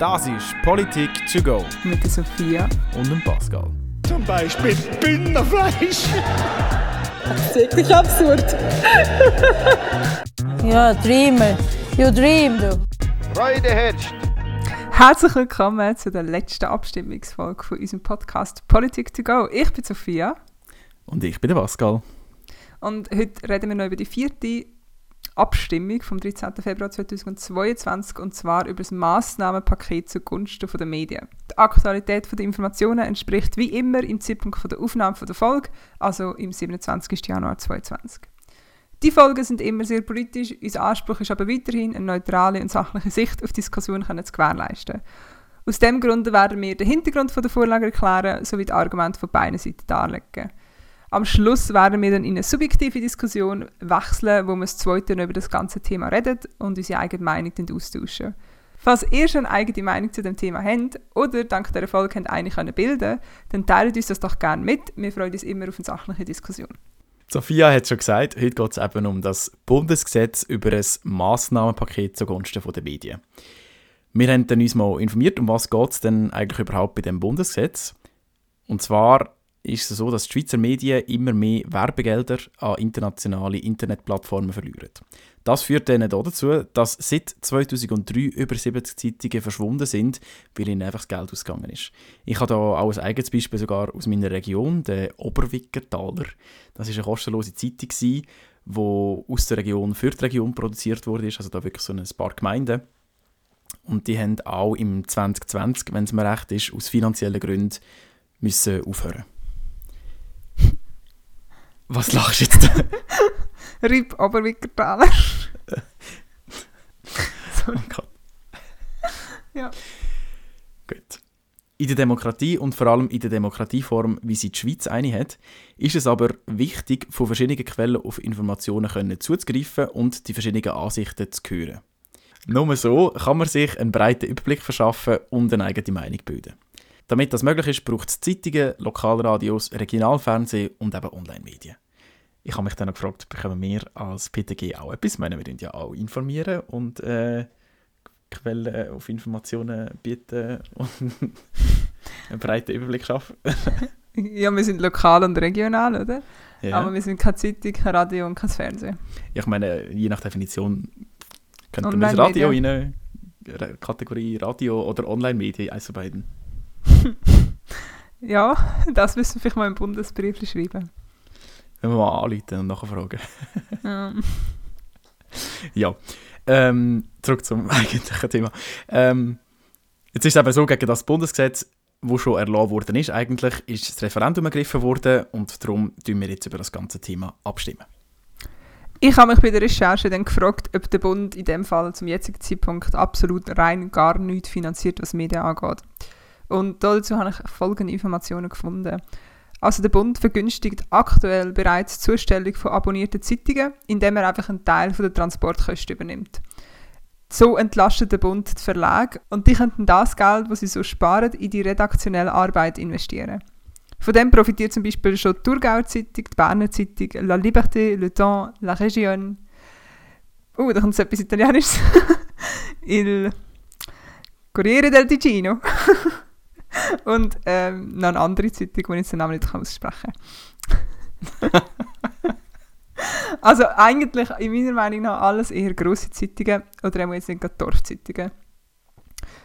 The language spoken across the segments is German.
Das ist Politik to go Mit der Sophia. und dem Pascal. Zum Beispiel Bündnerfleisch. Das ist wirklich absurd. Ja, Dreamer. You dream, du. Freude herrscht. Herzlich willkommen zu der letzten Abstimmungsfolge von unserem Podcast Politik to go. Ich bin Sophia Und ich bin der Pascal. und heute reden wir noch über die vierte Abstimmung vom 13. Februar 2022 und zwar über das Massnahmenpaket zugunsten der Medien. Die Aktualität der Informationen entspricht wie immer im Zeitpunkt der Aufnahme der Folge, also im 27. Januar 2022. Die Folgen sind immer sehr politisch, unser Anspruch ist aber weiterhin, eine neutrale und sachliche Sicht auf Diskussionen zu gewährleisten. Aus diesem Grund werden wir den Hintergrund der Vorlage erklären sowie die Argumente von beiden Seiten darlegen. Am Schluss werden wir dann in eine subjektive Diskussion wechseln, wo wir das zweite über das ganze Thema reden und unsere eigene Meinung austauschen. Falls ihr schon eine eigene Meinung zu dem Thema habt oder dank der Folge habt eine können bilden dann teilt uns das doch gerne mit. Wir freuen uns immer auf eine sachliche Diskussion. Sophia hat schon gesagt, heute geht es eben um das Bundesgesetz über ein Massnahmenpaket zugunsten der Medien. Wir haben dann uns mal informiert, um was es denn eigentlich überhaupt bei dem Bundesgesetz. Und zwar ist es so, dass die Schweizer Medien immer mehr Werbegelder an internationale Internetplattformen verlieren. Das führt dann dazu, dass seit 2003 über 70 Zeitungen verschwunden sind, weil ihnen einfach das Geld ausgegangen ist. Ich habe da auch ein eigenes Beispiel sogar aus meiner Region, der Oberwickertaler. Das ist eine kostenlose Zeitung, die aus der Region für die Region produziert wurde, also da wirklich so ein paar Gemeinden. Und die haben auch im 2020, wenn es mir recht ist, aus finanziellen Gründen müssen aufhören. Was lachst du jetzt? RIP Oberwickertaler. Oh Gott. Ja. Gut. In der Demokratie und vor allem in der Demokratieform, wie sie die Schweiz eine hat, ist es aber wichtig, von verschiedenen Quellen auf Informationen können zuzugreifen und die verschiedenen Ansichten zu hören. Nur so kann man sich einen breiten Überblick verschaffen und eine eigene Meinung bilden. Damit das möglich ist, braucht es Zeitungen, Lokalradios, Regionalfernsehen und eben Online-Medien. Ich habe mich dann noch gefragt, bekommen wir als PTG auch etwas? Ich meine, wir ja auch informieren und äh, Quellen auf Informationen bieten und einen breiten Überblick schaffen. Ja, wir sind lokal und regional, oder? Ja. Aber wir sind keine Zeitung, kein Radio und kein Fernsehen. ich meine, je nach Definition könnte man das Radio rein, Ra- Kategorie Radio oder Online-Medien, eins von beiden. Ja, das müssen wir vielleicht mal im Bundesbrief schreiben. Wenn wir mal anrufen und nachfragen. Ja. Ja, ähm, zurück zum eigentlichen Thema. Ähm, jetzt ist es eben so, gegen das Bundesgesetz, wo schon erlassen worden ist, eigentlich ist das Referendum ergriffen worden und darum tun wir jetzt über das ganze Thema abstimmen. Ich habe mich bei der Recherche dann gefragt, ob der Bund in dem Fall zum jetzigen Zeitpunkt absolut rein gar nichts finanziert, was Medien angeht. Und dazu habe ich folgende Informationen gefunden. Also der Bund vergünstigt aktuell bereits die Zustellung von abonnierten Zeitungen, indem er einfach einen Teil der Transportkosten übernimmt. So entlastet der Bund die Verlage und die könnten das Geld, das sie so sparen, in die redaktionelle Arbeit investieren. Von dem profitiert zum Beispiel schon die Thurgauer Zeitung, die Berner Zeitung, La Liberté, Le Temps, La Région. Oh, da kommt etwas Italienisches. Il Corriere del Ticino. Und ähm, noch eine andere Zeitung, die ich jetzt den Namen nicht aussprechen kann. also eigentlich, in meiner Meinung nach, alles eher grosse Zeitungen oder auch jetzt nicht gerade Dorfzeitungen.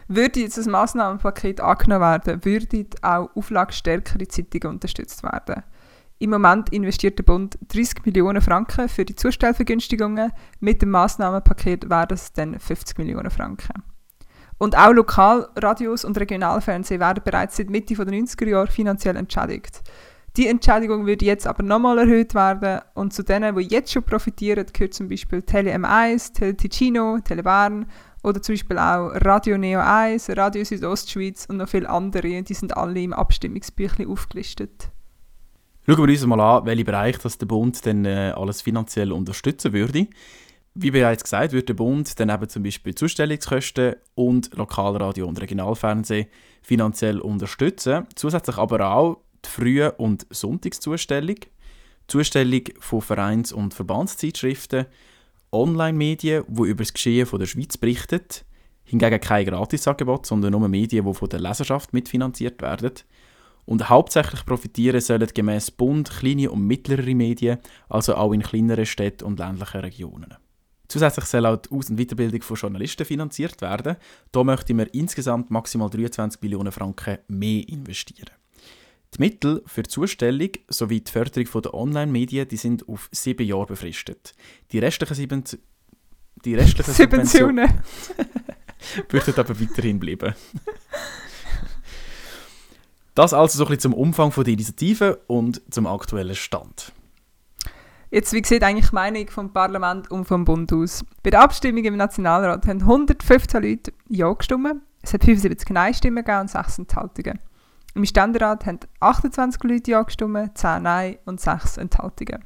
Würde jetzt das Massnahmenpaket angenommen werden, würden auch auflagstärkere Zeitungen unterstützt werden. Im Moment investiert der Bund 30 Millionen Franken für die Zustellvergünstigungen. Mit dem Massnahmenpaket wären es dann 50 Millionen Franken. Und auch Lokalradios und Regionalfernsehen werden bereits seit Mitte der 90er Jahre finanziell entschädigt. Die Entschädigung würde jetzt aber nochmal erhöht werden und zu denen, die jetzt schon profitieren, gehört zum Beispiel Tele M1, Tele Ticino, Tele Bern oder zum Beispiel auch Radio Neo 1, Radio Südostschweiz und noch viele andere. Die sind alle im Abstimmungsbüchlein aufgelistet. Schauen wir uns mal an, welche Bereiche der Bund dann äh, alles finanziell unterstützen würde. Wie bereits gesagt, wird der Bund dann eben zum Beispiel Zustellungskosten und Lokalradio und Regionalfernsehen finanziell unterstützen. Zusätzlich aber auch die Früh- und Sonntagszustellung, Zustellung von Vereins- und Verbandszeitschriften, Online-Medien, die über das Geschehen von der Schweiz berichten, Hingegen kein Gratisangebot, sondern nur Medien, die von der Leserschaft mitfinanziert werden. Und hauptsächlich profitieren sollen gemäß Bund kleine und mittlere Medien, also auch in kleineren Städten und ländlichen Regionen. Zusätzlich soll auch die Aus- und Weiterbildung von Journalisten finanziert werden. Da möchten wir insgesamt maximal 23 Millionen Franken mehr investieren. Die Mittel für die Zustellung sowie die Förderung der Online-Medien die sind auf sieben Jahre befristet. Die restlichen sieben die restlichen Subventionen würden aber weiterhin bleiben. Das also so ein bisschen zum Umfang der Initiative und zum aktuellen Stand. Jetzt, wie sieht eigentlich die Meinung vom Parlament und vom Bund aus? Bei der Abstimmung im Nationalrat haben 115 Leute Ja gestimmt, es hat 75 Nein-Stimmen gegeben und 6 Enthaltungen. Im Ständerat haben 28 Leute Ja gestimmt, 10 Nein und 6 Enthaltungen.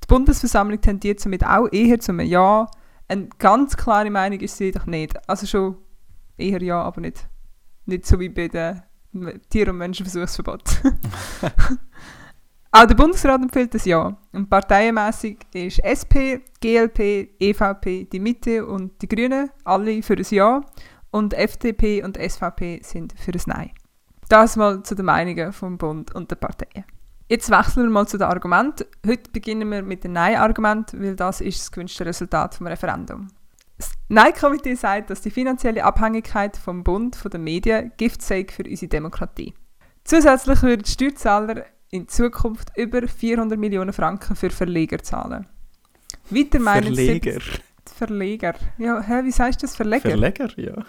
Die Bundesversammlung tendiert somit auch eher zum Ja. Eine ganz klare Meinung ist sie jedoch nicht. Also schon eher Ja, aber nicht, nicht so wie bei den Tier- und Menschenversuchsverbot. Auch der Bundesrat empfiehlt das Ja. Und parteienmässig ist SP, GLP, EVP, die Mitte und die Grünen alle für das Ja. Und FDP und SVP sind für das Nein. Das mal zu den Meinungen vom Bund und der Parteien. Jetzt wechseln wir mal zu den Argumenten. Heute beginnen wir mit dem Nein-Argument, weil das ist das gewünschte Resultat vom Referendum. Das Nein-Komitee sagt, dass die finanzielle Abhängigkeit vom Bund von den Medien Gift sei für unsere Demokratie. Zusätzlich würden Steuerzahler in Zukunft über 400 Millionen Franken für Verleger zahlen. Weiter meinen Verleger. 70 Verleger. Ja, hä, wie du das? Verleger? Verleger, ja.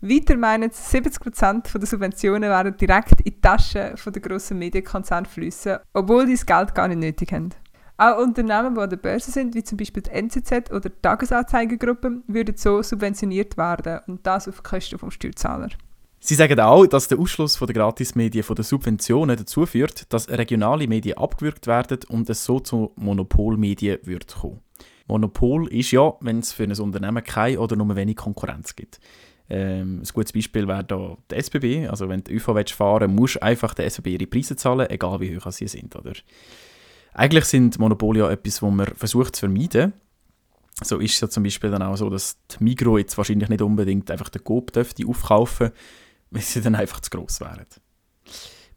Weiter meinen 70% der Subventionen werden direkt in die Taschen der grossen Medienkonzerne fließen, obwohl die das Geld gar nicht nötig haben. Auch Unternehmen, die an der Börse sind, wie zum Beispiel die NZZ oder die Tagesanzeigegruppe, würden so subventioniert werden und das auf Kosten vom Steuerzahler. Sie sagen auch, dass der Ausschluss von der Gratismedien von den Subventionen dazu führt, dass regionale Medien abgewürgt werden und es so zu Monopolmedien wird kommen. Monopol ist ja, wenn es für ein Unternehmen keine oder nur wenig Konkurrenz gibt. Ähm, ein gutes Beispiel wäre da die SBB. Also wenn du ÖV willst fahren musst du einfach der SBB ihre Preise zahlen, egal wie hoch sie sind. Oder? Eigentlich sind Monopole ja etwas, was man versucht zu vermeiden. So ist es ja zum Beispiel dann auch so, dass die Migro jetzt wahrscheinlich nicht unbedingt einfach den Coop dürfte aufkaufen, weil sie dann einfach zu gross wären.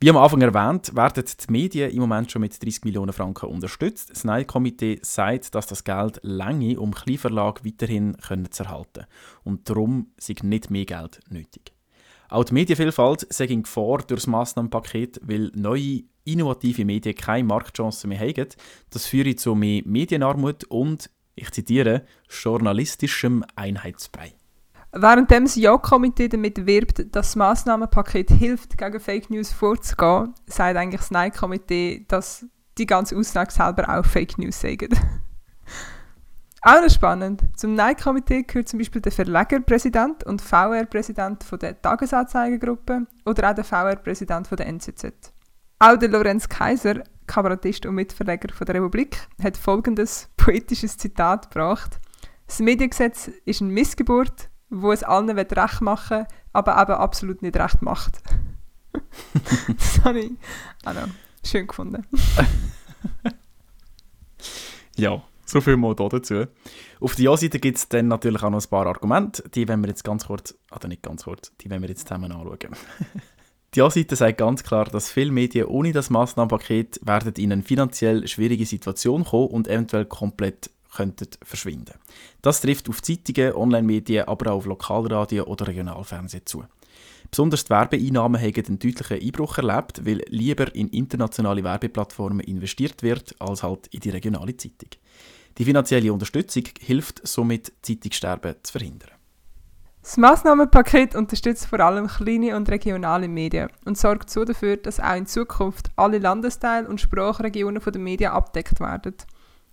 Wie am Anfang erwähnt, werden die Medien im Moment schon mit 30 Millionen Franken unterstützt. Das Nein-Komitee sagt, dass das Geld lange um Kleinverlag weiterhin können zu erhalten und darum sind nicht mehr Geld nötig. Auch die Medienvielfalt sei in Gefahr durch das Massnahmenpaket, weil neue, innovative Medien keine Marktchancen mehr haben. Das führt zu mehr Medienarmut und, ich zitiere, journalistischem Einheitsbrei. Während das Ja-Komitee damit wirbt, dass das Massnahmenpaket hilft, gegen Fake News vorzugehen, sagt eigentlich das Nein-Komitee, dass die ganze Aussage selber auch Fake News sagen. auch noch spannend. Zum Nein-Komitee gehört zum Beispiel der Verlegerpräsident und VR-Präsident der Tagesanzeigegruppe oder auch der VR-Präsident der NZZ. Auch der Lorenz Kaiser, Kabarettist und Mitverleger von der Republik, hat folgendes poetisches Zitat gebracht. Das Mediengesetz ist eine Missgeburt, wo es allen recht machen will, aber eben absolut nicht recht macht. das habe ich noch schön gefunden. Ja, so viel mal da dazu. Auf der Ja-Seite gibt es dann natürlich auch noch ein paar Argumente, die wollen wir jetzt ganz kurz, oder nicht ganz kurz, die wollen wir jetzt zusammen anschauen. die Ja-Seite sagt ganz klar, dass viele Medien ohne das Massnahmenpaket werden in eine finanziell schwierige Situation kommen und eventuell komplett könnten verschwinden. Das trifft auf Zeitungen, Online-Medien, aber auch auf Lokalradio oder Regionalfernsehen zu. Besonders die Werbeeinnahmen haben einen deutlichen Einbruch erlebt, weil lieber in internationale Werbeplattformen investiert wird, als halt in die regionale Zeitung. Die finanzielle Unterstützung hilft somit, Zeitungssterben zu verhindern. Das Massnahmenpaket unterstützt vor allem kleine und regionale Medien und sorgt so dafür, dass auch in Zukunft alle Landesteile und Sprachregionen von den Medien abdeckt werden.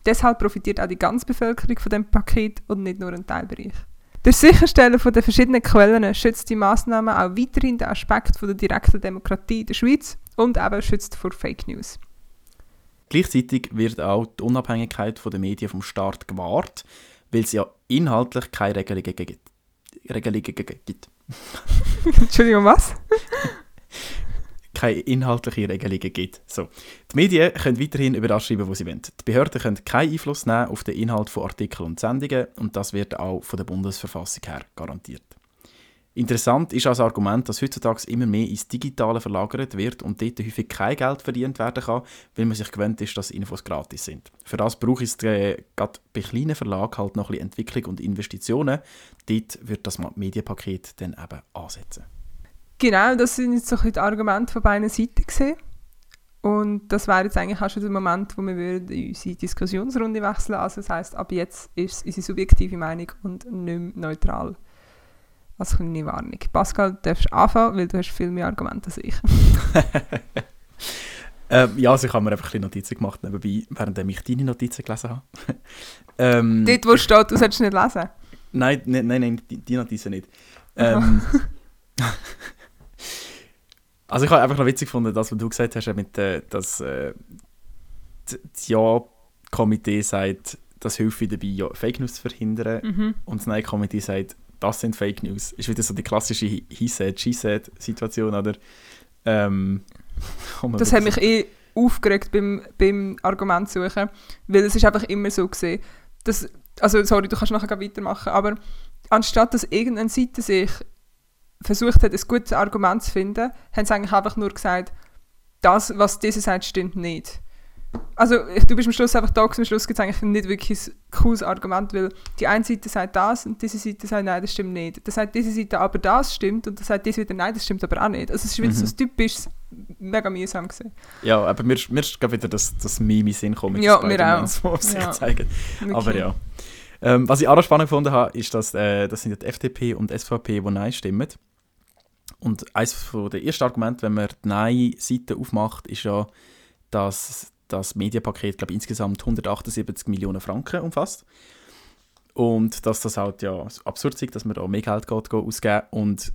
Deshalb profitiert auch die ganze Bevölkerung von dem Paket und nicht nur ein Teilbereich. Durch Sicherstellen von den verschiedenen Quellen schützt die Maßnahme auch weiterhin den Aspekt von der direkten Demokratie in der Schweiz und eben schützt vor Fake News. Gleichzeitig wird auch die Unabhängigkeit der Medien vom Staat gewahrt, weil es ja inhaltlich keine Regelungen gibt. Regelungen gibt. Entschuldigung, was? keine inhaltlichen Regelungen gibt. So. Die Medien können weiterhin über das schreiben, was sie wollen. Die Behörden können keinen Einfluss nehmen auf den Inhalt von Artikeln und Sendungen und das wird auch von der Bundesverfassung her garantiert. Interessant ist als Argument, dass heutzutage immer mehr ins Digitale verlagert wird und dort häufig kein Geld verdient werden kann, weil man sich gewöhnt ist, dass Infos gratis sind. Für das braucht es äh, gerade bei kleinen Verlagen halt noch ein bisschen Entwicklung und Investitionen. Dort wird das Medienpaket dann eben ansetzen. Genau, das sind jetzt so ein bisschen die Argumente von beiden Seiten gesehen. Und das wäre jetzt eigentlich auch schon der Moment, wo wir würden unsere Diskussionsrunde wechseln. Also das heißt, ab jetzt ist es unsere subjektive Meinung und nicht neutral. Als kleine Warnung. Pascal, du darfst anfangen, weil du hast viel mehr Argumente als ich. ähm, ja, also ich habe mir einfach ein Notizen gemacht, nebenbei, während ich deine Notizen gelesen habe. ähm, Dort, wo steht, du solltest nicht lesen? Nein, nein, nein, nein die, die Notizen nicht. Ähm, also ich habe einfach noch witzig gefunden, das, was du gesagt hast, mit, äh, dass äh, das Ja-Komitee sagt, das hilft dabei, ja, Fake News zu verhindern. Mhm. Und das Nein-Komitee sagt, das sind Fake News. Ist wieder so die klassische He said, she said Situation, oder? Ähm, das hat mich eh aufgeregt beim, beim Argument suchen, weil es ist einfach immer so gesehen, dass, also sorry, du kannst nachher weitermachen, aber anstatt dass irgendeine Seite sich versucht hat, ein gutes Argument zu finden, haben sie eigentlich einfach nur gesagt, das, was diese sagt, stimmt nicht. Also du bist am Schluss einfach da, am Schluss gibt es eigentlich nicht wirklich ein cooles Argument, weil die eine Seite sagt das und diese Seite sagt nein, das stimmt nicht. Dann sagt diese Seite aber das stimmt und dann sagt diese wieder nein, das stimmt aber auch nicht. Also es ist wieder mhm. so ein typisches, mega mühsam gewesen. Ja, aber mir, mir ist gerade wieder das, das Meme Sinn kommen. Ja, mir auch. Was ja. zeigen. Okay. Aber ja. Ähm, was ich auch noch spannend gefunden habe, ist, dass äh, das sind die FDP und SVP, die Nein stimmen. Und eines der ersten Argumente, wenn man die Nein-Seite aufmacht, ist ja, dass das Medienpaket, glaube insgesamt 178 Millionen Franken umfasst. Und dass das halt ja absurd ist, dass man da mehr Geld geht, geht ausgeben und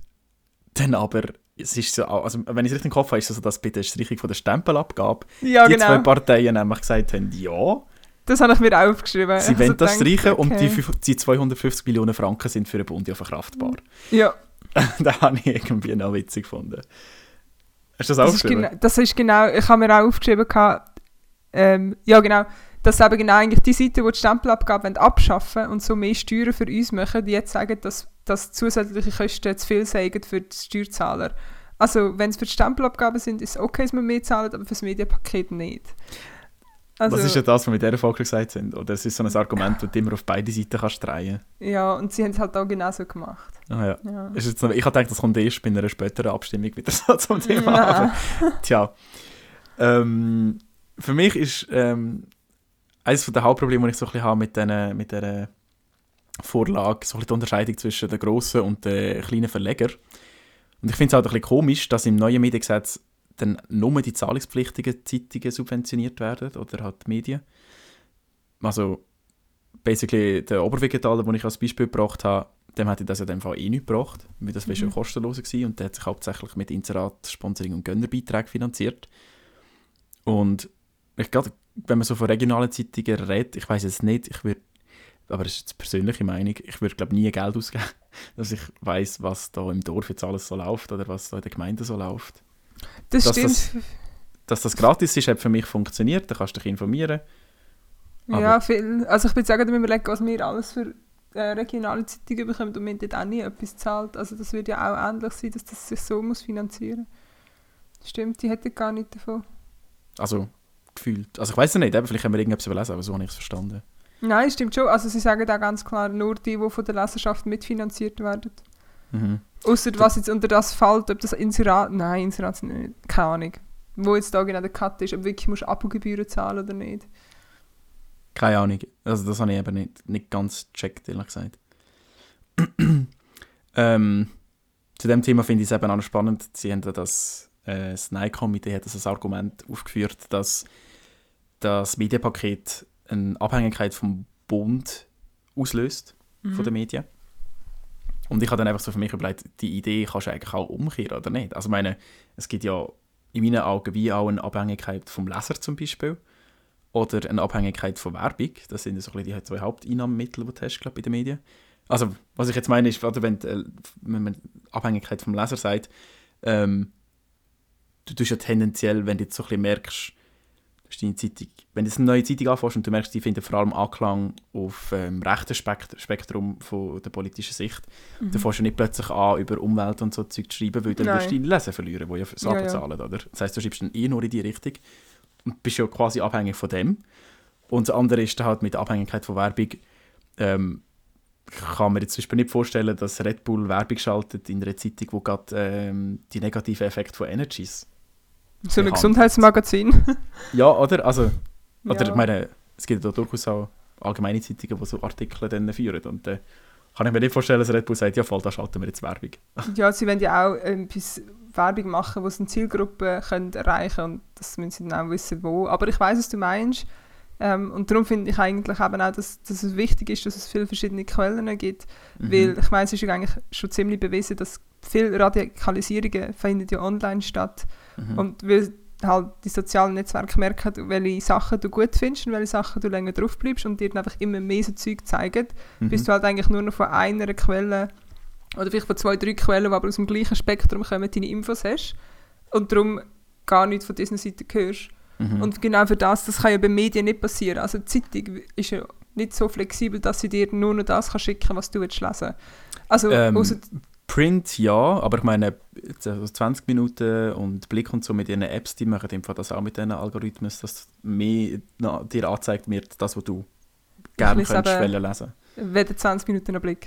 dann aber, es ist so, also wenn ich es richtig im Kopf habe, ist es so, dass bei der Streichung von der Stempelabgabe ja, die genau. zwei Parteien nämlich gesagt haben, ja, das habe ich mir auch aufgeschrieben. Sie wollen das streichen okay. und die, die 250 Millionen Franken sind für den Bund ja verkraftbar. Ja. das habe ich irgendwie noch witzig gefunden. Hast du das, das aufgeschrieben? Ist das ist genau, ich habe mir auch aufgeschrieben, ähm, ja, genau. Das ist eben genau eigentlich die Seite, die die Stempelabgabe abschaffen und so mehr Steuern für uns machen, die jetzt sagen, dass, dass zusätzliche Kosten zu viel sagen für die Steuerzahler. Also, wenn es für die Stempelabgaben sind, ist es okay, dass wir mehr zahlen, aber für das Medienpaket nicht. Also, das ist ja das, was wir mit dieser Folge gesagt haben. Oder es ist so ein Argument, das du immer auf beide Seiten kannst drehen Ja, und sie haben es halt auch genauso gemacht. Ah, ja. ja. Ist jetzt noch, ich habe gedacht, das kommt erst bei einer späteren Abstimmung wieder so zum Thema. Ja. Aber, tja. Ähm, für mich ist ähm, eines der Hauptprobleme, die ich so ein bisschen habe mit, den, mit dieser Vorlage, so ein bisschen die Unterscheidung zwischen den grossen und den kleinen Verlegern. Und ich finde es halt ein bisschen komisch, dass im neuen Mediengesetz dann nur die zahlungspflichtigen Zeitungen subventioniert werden oder halt die Medien. Also basically der Oberwegetaler, den ich als Beispiel gebracht habe, dem hätte das ja dem Fall eh nicht gebracht, weil das wäre mhm. schon kostenlos gewesen und der hat sich hauptsächlich mit Inserat, Sponsoring und Gönnerbeiträgen finanziert. Und ich glaube, wenn man so von regionalen Zeitungen redet, ich weiß jetzt nicht, ich würde, aber das ist jetzt persönliche Meinung, ich würde glaube nie Geld ausgeben, dass ich weiß, was da im Dorf jetzt alles so läuft oder was da in der Gemeinde so läuft. Das dass stimmt. Das, dass das gratis ist, hat für mich funktioniert, da kannst du dich informieren. Aber ja, viel. Also ich bin sagen, wir überlegen, was wir alles für äh, regionale Zeitungen bekommen und wir dort auch nie etwas zahlt. Also das würde ja auch ähnlich sein, dass das sich so muss finanzieren muss. Stimmt, die hätten gar nicht davon. Also gefühlt. Also ich weiß es nicht, eben, vielleicht haben wir irgendetwas überlesen, aber so habe ich es verstanden. Nein, stimmt schon. Also sie sagen da ganz klar, nur die, die von der Leserschaft mitfinanziert werden. Mhm. Außer was jetzt unter das fällt, ob das Inserat, nein, Inserat sind nicht, keine Ahnung. Wo jetzt da genau der Cut ist, ob wirklich musst du Abogebühren zahlen oder nicht. Keine Ahnung. Also das habe ich eben nicht, nicht ganz gecheckt, ehrlich gesagt. ähm, zu dem Thema finde ich es eben auch spannend. Sie haben da das äh, das Nein-Komitee hat das Argument aufgeführt, dass das Medienpaket eine Abhängigkeit vom Bund auslöst, mhm. von den Medien. Und ich habe dann einfach so für mich überlegt, die Idee kannst du eigentlich auch umkehren, oder nicht? Also meine, es gibt ja in meinen Augen wie auch eine Abhängigkeit vom Leser zum Beispiel oder eine Abhängigkeit von Werbung. Das sind so die zwei Haupteinnahmemittel, die du hast, glaub, bei den Medien. Also, was ich jetzt meine, ist, wenn, äh, wenn man Abhängigkeit vom Leser sagt, ähm, du tust ja tendenziell, wenn du jetzt so ein bisschen merkst, ist deine Zeitung, wenn du eine neue Zeitung anfängst und du merkst, die finden vor allem Anklang auf ähm, rechten Spekt Spektrum von der politischen Sicht, Mhm. dann fängst du nicht plötzlich an, über Umwelt und so Zeug zu schreiben, weil dann Nein. wirst du deine Leser verlieren, die ja Sachen Ja, ja. zahlen, oder? Das heisst, du schreibst dann eh nur in die Richtung und bist ja quasi abhängig von dem. Und das andere ist dann halt mit der Abhängigkeit von Werbung, ähm, kann man jetzt zum Beispiel nicht vorstellen, dass Red Bull Werbung schaltet in einer Zeitung, wo gerade ähm, die negativen Effekte von Energies. So ein. Gesundheitsmagazin. Ja, oder? Also, oder Ja. ich meine, es gibt ja durchaus auch allgemeine Zeitungen, die so Artikel dann führen. Und dann kann ich mir nicht vorstellen, dass Red Bull sagt, ja voll, da schalten wir jetzt Werbung. ja, sie wollen ja auch etwas Werbung machen, wo sie eine Zielgruppe können erreichen können. Und das müssen sie dann auch wissen, wo. Aber ich weiß, was du meinst. Ähm, und darum finde ich eigentlich eben auch, dass, dass es wichtig ist, dass es viele verschiedene Quellen gibt. Mhm. Weil ich meine, es ist ja eigentlich schon ziemlich bewiesen, dass viele Radikalisierungen finden ja online statt. Mhm. Und weil halt die sozialen Netzwerke merken, welche Sachen du gut findest und welche Sachen du länger drauf bleibst und dir dann einfach immer mehr so Zeug zeigen, Mhm. bis du halt eigentlich nur noch von einer Quelle oder vielleicht von zwei, drei Quellen, die aber aus dem gleichen Spektrum kommen, deine Infos hast und darum gar nichts von diesen Seiten hörst. Mhm. Und genau für das, das kann ja bei Medien nicht passieren. Also die Zeitung ist ja nicht so flexibel, dass sie dir nur noch das kann schicken was du willst lesen. Also Ähm, Print ja, aber ich meine, jetzt also 20 Minuten und Blick und so mit ihren Apps, die machen Fall das auch mit diesen Algorithmen, dass mehr na, dir angezeigt wird, das, was du gerne lese könntest wollen lesen. weder 20 Minuten einen Blick.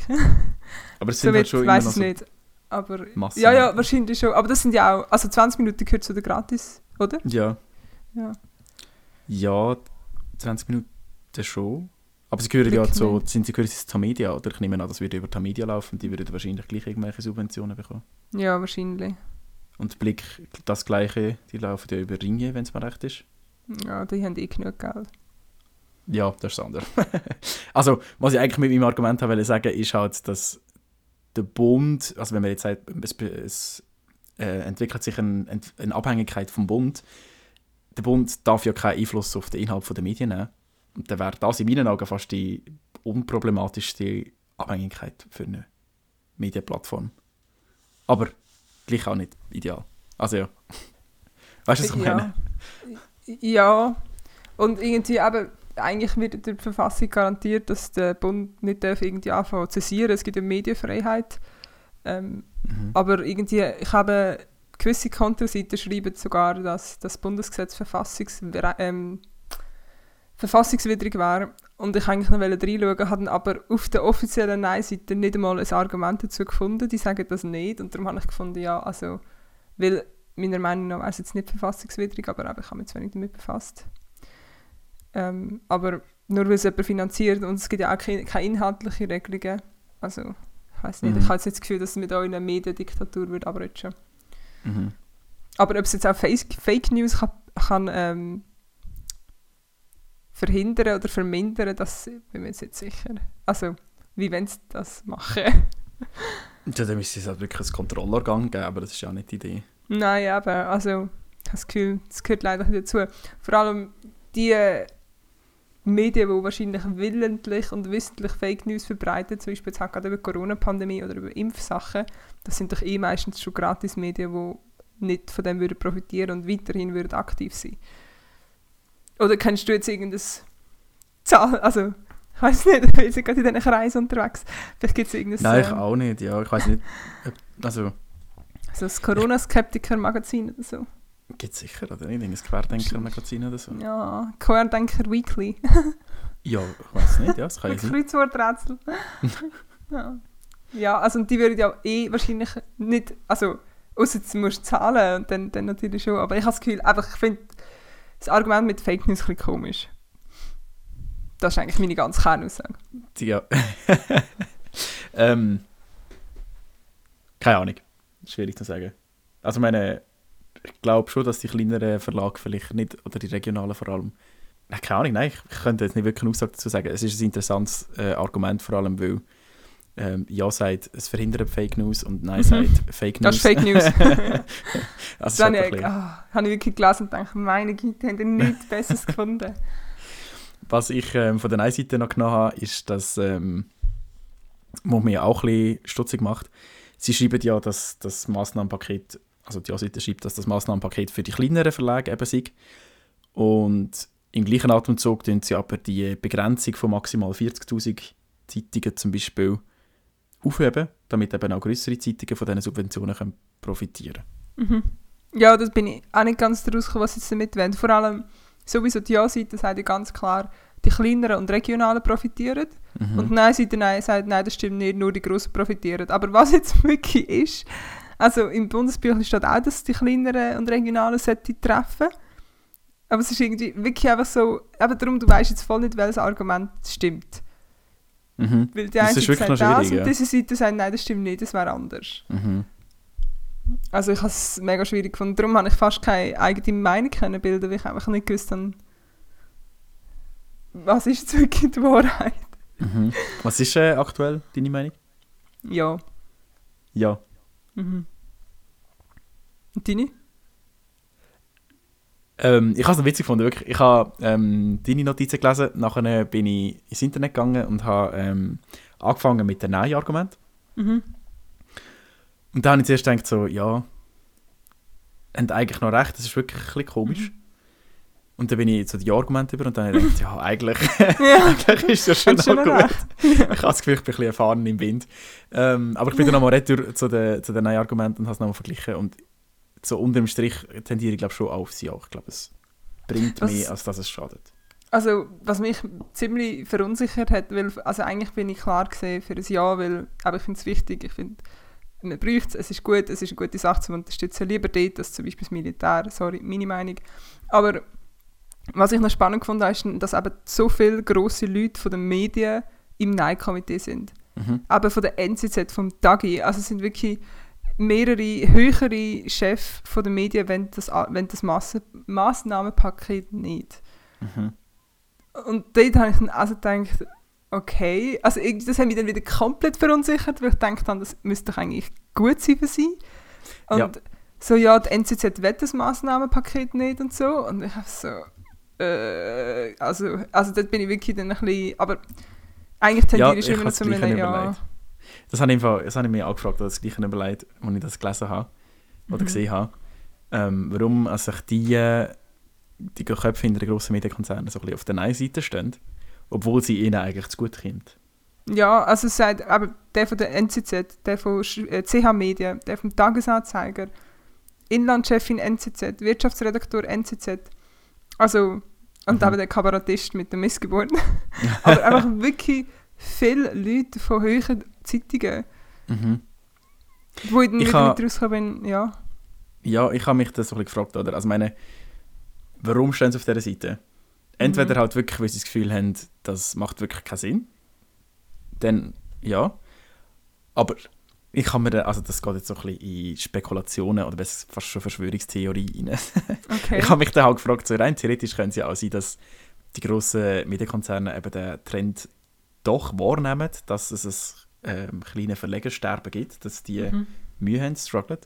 Aber es so sind halt weit schon immer ich noch so nicht. Aber Massen. ja, ja, wahrscheinlich schon. Aber das sind ja auch, also 20 Minuten gehört zu der Gratis, oder? Ja. Ja. Ja, 20 Minuten schon. Aber sie gehören ja zu, sind sie gehören zu Media, oder? Ich nehme an, das würde über die Media laufen, die würden wahrscheinlich gleich irgendwelche Subventionen bekommen. Ja, wahrscheinlich. Und Blick, das Gleiche, die laufen ja über Ringe, wenn es mir recht ist. Ja, die haben eh genug Geld. Ja, das ist das andere. also, was ich eigentlich mit meinem Argument habe wollte sagen, ist halt, dass der Bund, also wenn man jetzt sagt, es, es äh, entwickelt sich ein, eine Abhängigkeit vom Bund, der Bund darf ja keinen Einfluss auf den Inhalt der Medien nehmen. Dann wäre das in meinen Augen fast die unproblematischste Abhängigkeit für eine Medienplattform. Aber gleich auch nicht ideal. Also ja. Weißt du, was ich meine? Ja. Und irgendwie eben, eigentlich wird in der Verfassung garantiert, dass der Bund nicht darf irgendwie anfangen zu zensieren. Es gibt ja Medienfreiheit. Ähm, Mhm. aber irgendwie, ich habe gewisse Kontoseiten schreiben sogar, dass das Bundesgesetz verfassungs ähm, verfassungswidrig wäre. Und ich eigentlich noch reinschauen, habe aber auf der offiziellen Nein-Seite nicht einmal ein Argument dazu gefunden. Die sagen das nicht. Und darum habe ich gefunden, ja, also, weil meiner Meinung nach wäre es jetzt nicht verfassungswidrig, aber eben, ich habe mich zu wenig damit befasst. Ähm, aber nur weil es jemand finanziert und es gibt ja auch keine, keine inhaltlichen Regelungen. Also, ich weiß nicht, Mhm. ich habe jetzt nicht das Gefühl, dass es mit euch eine Mediendiktatur wird abrutschen. Mhm. Aber ob es jetzt auch Fake, Fake News kann, kann ähm, verhindern oder vermindern, das bin mir jetzt nicht sicher. Also, wie wollen sie das machen? Ja, dann müsste es halt wirklich ein Kontrollorgan geben, aber das ist ja auch nicht die Idee. Nein, eben, also, ich habe das Gefühl, das gehört leider nicht dazu. Vor allem die Medien, die wahrscheinlich willentlich und wissentlich Fake News verbreiten, zum Beispiel jetzt auch gerade über die Corona-Pandemie oder über Impfsachen, das sind doch eh meistens schon Gratis-Medien, die nicht von dem würden profitieren und weiterhin würden aktiv sein. Oder kennst du jetzt irgendein Zahl, also, ich weiß nicht, wir sind gerade in diesen Kreisen unterwegs. Vielleicht gibt es irgendein Nein, ich ähm, auch nicht. Ja, ich weiß nicht. Also, so das Corona-Skeptiker-Magazin oder so. gibt es sicher, oder nicht? Ein Querdenker-Magazin oder so? Ja, Querdenker Weekly. Ja, ich weiß nicht, ja, das kann ja sein. Kreuzworträtsel. ja. ja, also und die würden ja eh wahrscheinlich nicht, also außer du musst zahlen und dann, dann natürlich schon, aber ich habe das Gefühl, einfach, ich finde das Argument mit Fake News ein bisschen komisch. Das ist eigentlich meine ganze Kernaussage. Ja. ähm, keine Ahnung. Schwierig zu sagen. Also, ich meine, ich glaube schon, dass die kleineren Verlage vielleicht nicht, oder die regionalen vor allem, keine Ahnung, nein, ich könnte jetzt nicht wirklich eine Aussage dazu sagen. Es ist ein interessantes äh, Argument, vor allem, weil ähm, Ja sagt, es verhindert Fake News und Nein Mhm. sagt Fake News. Das ist Fake News. also, ein ich, ah, habe ich wirklich gelesen und gedacht, meine Güte, haben nichts Besseres gefunden. Was ich ähm, von der einen Seite noch genommen habe, ist, dass, ähm, was mich auch ein bisschen stutzig macht, sie schreiben ja, dass das Massnahmenpaket also die Ja-Seite schreibt, dass das Massnahmenpaket für die kleineren Verlage eben sei. Und im gleichen Atemzug tun sie aber die Begrenzung von maximal 40'000 Zeitungen zum Beispiel aufheben, damit eben auch größere Zeitungen von diesen Subventionen können profitieren Mhm. Ja, das bin ich auch nicht ganz daraus gekommen, was sie jetzt damit wollen. Vor allem, sowieso die Ja-Seite sagt ja ganz klar, die kleineren und regionalen profitieren. Mhm. Und die Nein-Seite nein, sagt, nein, das stimmt nicht, nur die grossen profitieren. Aber was jetzt wirklich ist, also im Bundesbüchlein steht auch, dass die kleineren und regionalen sollte treffen. Aber es ist irgendwie wirklich einfach so, eben darum, du weißt jetzt voll nicht, welches Argument stimmt. Mhm. Weil die Das eine ist Seite wirklich sagt das und diese Seite sagt, nein, das stimmt nicht, das wäre anders. Mhm. Also ich habe es mega schwierig gefunden. Darum habe ich fast keine eigene Meinung können bilden, weil ich einfach nicht gewusst habe, was ist jetzt wirklich die Wahrheit. Mhm. Was ist äh, aktuell deine Meinung? Ja. Ja. Mhm. Und deine? Ähm, ich habe es noch witzig gefunden, wirklich. Ich habe ähm, deine Notizen gelesen, nachher bin ich ins Internet gegangen und habe ähm, angefangen mit den Nein-Argumenten. Mhm. Und dann habe ich zuerst gedacht, so, ja, haben eigentlich noch recht, das ist wirklich ein bisschen komisch. Mhm. Und dann bin ich zu den Ja-Argumenten über und dann habe ich gedacht, ja, eigentlich, Ja. eigentlich ist das schon noch gut. Ich habe das Gefühl, ich bin ein bisschen erfahren im Wind. Ähm, aber ich bin dann nochmal retour zu den, zu den Nein-Argumenten und habe es nochmal verglichen. Und so unter dem Strich tendiere ich glaube schon aufs Ja. Ich glaube, es bringt Was- mehr, als dass es schadet. Also, was mich ziemlich verunsichert hat, weil, also eigentlich bin ich klar gesehen für ein Ja, weil, aber ich finde es wichtig, ich finde, man braucht es, es ist gut, es ist eine gute Sache zu unterstützen, lieber dort als zum Beispiel das Militär, sorry, meine Meinung. Aber was ich noch spannend habe, ist, dass eben so viele grosse Leute von den Medien im Nein-Komitee sind. Mhm. Aber von der NZZ, vom Dagi, also es sind wirklich mehrere höhere Chefs von den Medien, wenn das, wenn das Massnahmenpaket nicht. Mhm. Und dort habe ich dann also gedacht, okay, also irgendwie- das hat mich dann wieder komplett verunsichert, weil ich gedacht habe, das müsste doch eigentlich gut sein für sie. Und Ja. so, ja, die NZZ will das Massnahmenpaket nicht und so. Und ich habe so, äh, also, also dort bin ich wirklich dann ein bisschen, aber eigentlich Ja, tendiere ich ich immer zu einem Ja. überlegt. Das habe ich, einfach- das habe ich mir auch gefragt, das gleiche überlegt, als ich das gelesen habe oder Mhm. gesehen habe. Ähm, warum also sich die, die Köpfe hinter den grossen Medienkonzernen so ein bisschen auf der Nein-Seite stehen, obwohl sie ihnen eigentlich zu gut kommt. Ja, also es sagt, aber der von der NZZ, der von Sch- äh, CH Medien, der vom Tagesanzeiger, Inlandchefin NZZ, Wirtschaftsredaktor NZZ, also und Mhm. eben der Kabarettist mit der Missgeburt. aber einfach wirklich viele Leute von höheren Zeitungen, Mhm. wo ich dann Ich wieder ha- rausgekommen bin, ja. Ja, ich habe mich das so ein bisschen gefragt, oder? Also meine, warum stehen sie auf dieser Seite? Entweder Mhm. halt wirklich, weil sie das Gefühl haben, das macht wirklich keinen Sinn. Dann, ja. Aber ich kann mir, also das geht jetzt so ein bisschen in Spekulationen oder besser fast schon Verschwörungstheorie rein. Okay. Ich habe mich dann halt gefragt, so rein theoretisch könnte es ja auch sein, dass die grossen Medienkonzerne eben den Trend doch wahrnehmen, dass es ein ähm, kleines Verlegersterben gibt, dass die Mhm. Mühe haben, strugglen.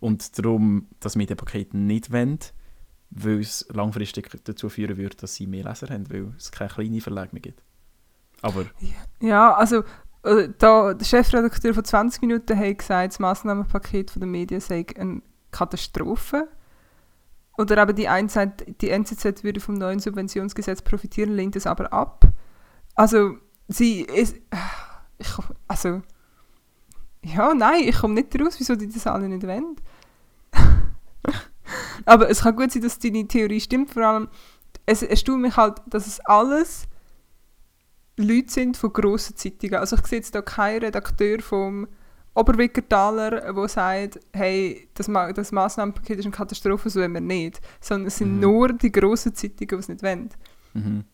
Und darum das Medienpaket nicht wollen, weil es langfristig dazu führen würde, dass sie mehr Leser haben, weil es keine kleinen Verlage mehr gibt. Aber Ja, also äh, da, der Chefredakteur von 20 Minuten hat gesagt, das Massnahmenpaket den Medien sei eine Katastrophe. Oder eben die eine sagt, die NZZ würde vom neuen Subventionsgesetz profitieren, lehnt es aber ab. Also, sie ist. Ich, komm- also. Ja, nein, ich komme nicht raus, wieso die das alle nicht wollen. aber es kann gut sein, dass deine Theorie stimmt. Vor allem, es erstaunt mich halt, dass es alles Leute sind von grossen Zeitungen. Also ich sehe jetzt da keinen Redakteur vom Oberwickertaler, der sagt, hey, das, Ma das Massnahmenpaket ist eine Katastrophe, so wollen wir nicht. Sondern es sind Mhm. nur die grossen Zeitungen, die es nicht wollen. mhm.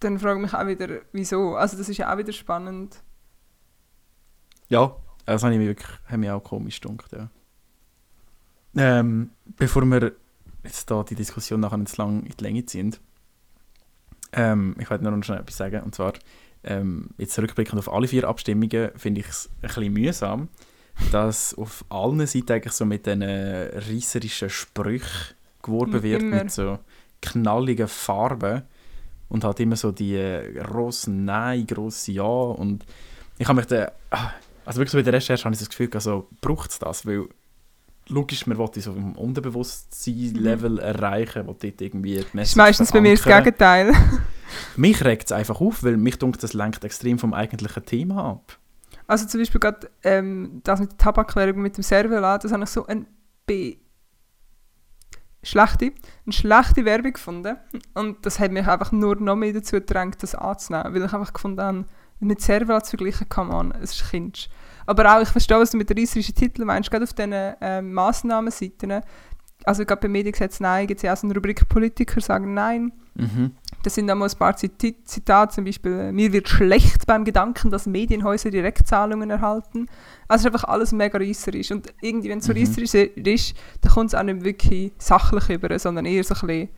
Dann frage ich mich auch wieder, wieso. Also das ist ja auch wieder spannend. ja, das habe ich mir wirklich hat mich auch komisch gedacht, ja. Ähm, bevor wir jetzt da die Diskussion nachher nicht lang in die Länge ziehen, ähm, ich wollte noch schnell etwas sagen, und zwar, ähm, jetzt rückblickend auf alle vier Abstimmungen, finde ich es ein bisschen mühsam, dass auf allen Seiten eigentlich so mit diesen reisserischen Sprüchen geworben wird, immer. mit so knalligen Farben und halt immer so die äh, grossen Nein, grosse Ja und ich habe mich dann, ah, also wirklich so bei der Recherche habe ich das Gefühl, also braucht es das, weil logisch, man will so im Unterbewusstsein-Level erreichen, wo dort irgendwie die Message ist meistens bei mir das. Gegenteil. Mich regt es einfach auf, weil mich denkt, das lenkt extrem vom eigentlichen Thema ab. Also zum Beispiel gerade ähm, das mit der Tabakwerbung mit dem Servolat, das habe ich so ein be schlechte, eine schlechte Werbung gefunden. Und das hat mich einfach nur noch mehr dazu gedrängt, das anzunehmen. Weil ich einfach gefunden habe, mit Servolat zu vergleichen, kann man, es ist Kindisch. Aber auch, ich verstehe, was du mit den reisserischen Titeln meinst, gerade auf diesen ähm, Massnahmenseiten. Also gerade beim Mediengesetz Nein gibt es ja auch so eine Rubrik Politiker sagen Nein. Mhm. Das sind dann mal ein paar Zitate, zum Beispiel äh, «Mir wird schlecht beim Gedanken, dass Medienhäuser Direktzahlungen erhalten». Also es ist einfach alles mega reisserisch. Und irgendwie, wenn es so Mhm. reisserisch ist, dann kommt es auch nicht wirklich sachlich über, sondern eher so ein bisschen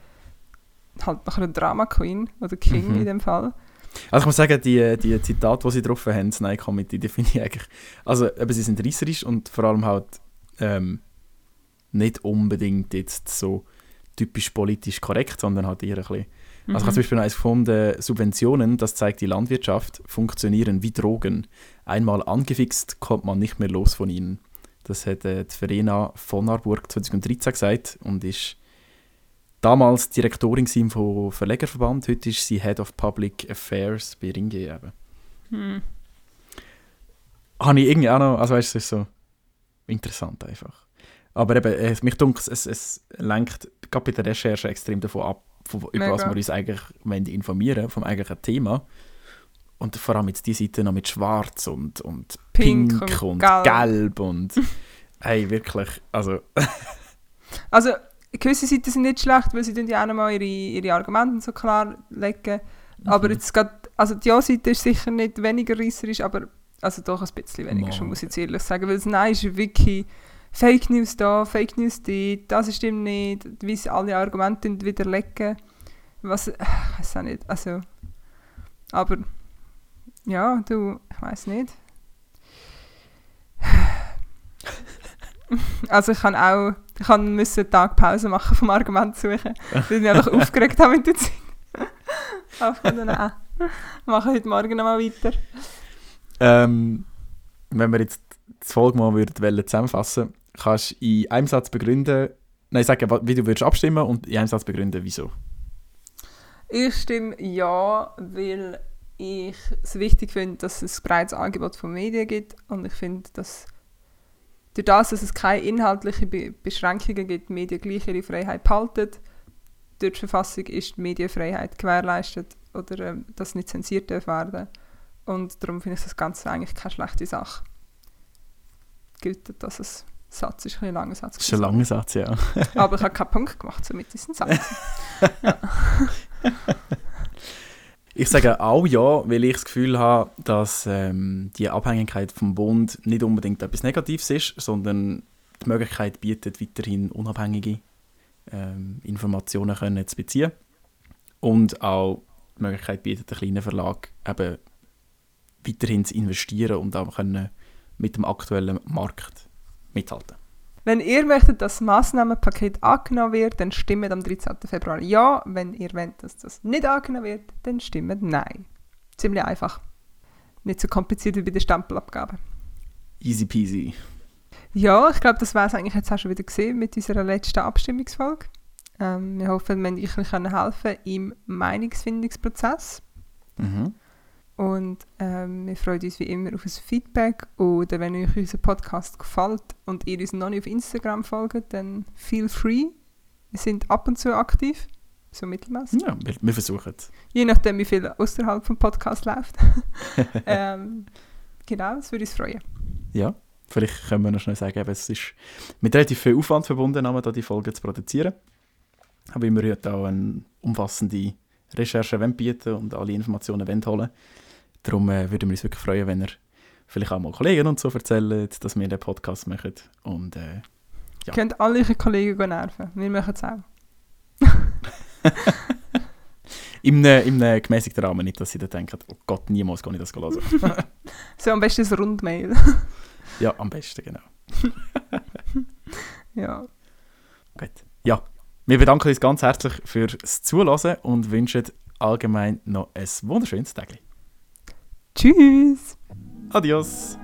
halt nach einer Drama-Queen oder King Mhm. in dem Fall. Also ich muss sagen, die, die Zitate, die sie drauf haben, das Nein-Committee, die finde ich eigentlich... Also eben, sie sind reisserisch und vor allem halt ähm, nicht unbedingt jetzt so typisch politisch korrekt, sondern halt eher ein bisschen... Also ich habe zum Beispiel eins gefunden, Subventionen, das zeigt die Landwirtschaft, funktionieren wie Drogen. Einmal angefixt, kommt man nicht mehr los von ihnen. Das hat äh, die Verena von Arburg 2013 gesagt und ist damals Direktorin vom Verlegerverband. Heute ist sie Head of Public Affairs bei Ringe eben. Hm. Habe ich irgendwie auch noch, also weißt du, es ist so interessant einfach. Aber eben, mich dunkt, es, es lenkt gerade bei der Recherche extrem davon ab, von, über Mega. was wir uns eigentlich informieren vom eigentlichen Thema. Und vor allem jetzt die Seite noch mit Schwarz und, und Pink Pink, und und, Gelb. Gelb und hey, wirklich, also Also gewisse Seiten sind nicht schlecht, weil sie tun ja auch nochmal ihre, ihre Argumente so klar legen. Aber Mhm. jetzt grad, also die Ja-Seite ist sicher nicht weniger reisserisch, aber also doch ein bisschen weniger, schon, muss ich jetzt ehrlich sagen. Weil das Nein ist wirklich Fake News da, Fake News dort, das stimmt nicht, wie sie alle Argumente widerlegen. Was, ich weiß auch nicht, also, aber, ja, du, ich weiß nicht. Also ich kann auch, ich kann müssen einen Tag Pause machen vom Argument suchen, weil ich mich einfach aufgeregt habe mit der Zeit. Aber ich dann auch machen heute Morgen nochmal weiter. ähm, wenn wir jetzt die Folge mal würden, wollen zusammenfassen kannst du in einem Satz begründen, nein, sagen, wie du würdest abstimmen und in einem Satz begründen, wieso. Ich stimme ja, weil ich es wichtig finde, dass es ein breites Angebot von Medien gibt und ich finde, dass durch das, dass es keine inhaltlichen Be Beschränkungen gibt, die Medien gleich ihre Freiheit behalten. Durch die Verfassung ist die Medienfreiheit gewährleistet oder ähm, dass nicht zensiert werden. Und darum finde ich das Ganze eigentlich keine schlechte Sache. Gilt, dass es ein Satz ist, ein langer Satz. Das ist ein langer Satz, ja. Aber ich habe keinen Punkt gemacht, somit ist ein Satz. Ich sage auch ja, weil ich das Gefühl habe, dass ähm, die Abhängigkeit vom Bund nicht unbedingt etwas Negatives ist, sondern die Möglichkeit bietet, weiterhin unabhängige ähm, Informationen können zu beziehen. Und auch die Möglichkeit bietet, einen kleinen Verlag eben weiterhin zu investieren und auch können mit dem aktuellen Markt mithalten. Wenn ihr möchtet, dass das Massnahmenpaket angenommen wird, dann stimmt am 13. Februar ja. Wenn ihr wollt, dass das nicht angenommen wird, dann stimmt nein. Ziemlich einfach. Nicht so kompliziert wie bei der Stempelabgabe. Easy peasy. Ja, ich glaube, das war es eigentlich jetzt auch schon wieder gesehen mit unserer letzten Abstimmungsfolge. Ähm, wir hoffen, wir können euch helfen im Meinungsfindungsprozess. Mhm. Und ähm, wir freuen uns wie immer auf ein Feedback. Oder wenn euch unser Podcast gefällt und ihr uns noch nicht auf Instagram folgt, dann feel free. Wir sind ab und zu aktiv, so mittelmäßig. Ja, wir, wir versuchen es. Je nachdem, wie viel außerhalb vom Podcast läuft. ähm, genau, das würde uns freuen. Ja, vielleicht können wir noch schnell sagen, es ist mit relativ viel Aufwand verbunden, um da die Folge zu produzieren. Aber wir heute auch eine umfassende Recherche wollen bieten und alle Informationen wollen holen Darum äh, würden wir uns wirklich freuen, wenn ihr vielleicht auch mal Kollegen und so erzählt, dass wir den Podcast machen. Und äh, Ja. Ihr könnt alle eure Kollegen nerven. Wir machen es auch. im im gemäßigten Rahmen nicht, dass sie dann denken, oh Gott, niemals kann ich das hören. So am besten ein Rundmail. ja, am besten, genau. ja. Gut. Ja, wir bedanken uns ganz herzlich fürs Zuhören und wünschen allgemein noch ein wunderschönes Tag. Tschüss! Adios.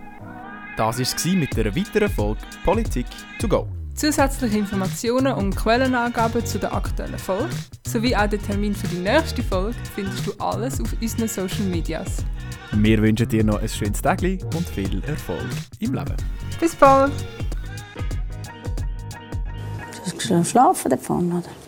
Das war es mit einer weiteren Folge Politik to go. Zusätzliche Informationen und Quellenangaben zu der aktuellen Folge sowie auch den Termin für die nächste Folge findest du alles auf unseren Social Medias. Wir wünschen dir noch ein schönes Tag und viel Erfolg im Leben. Bis bald! Du hast schlafen davon, oder?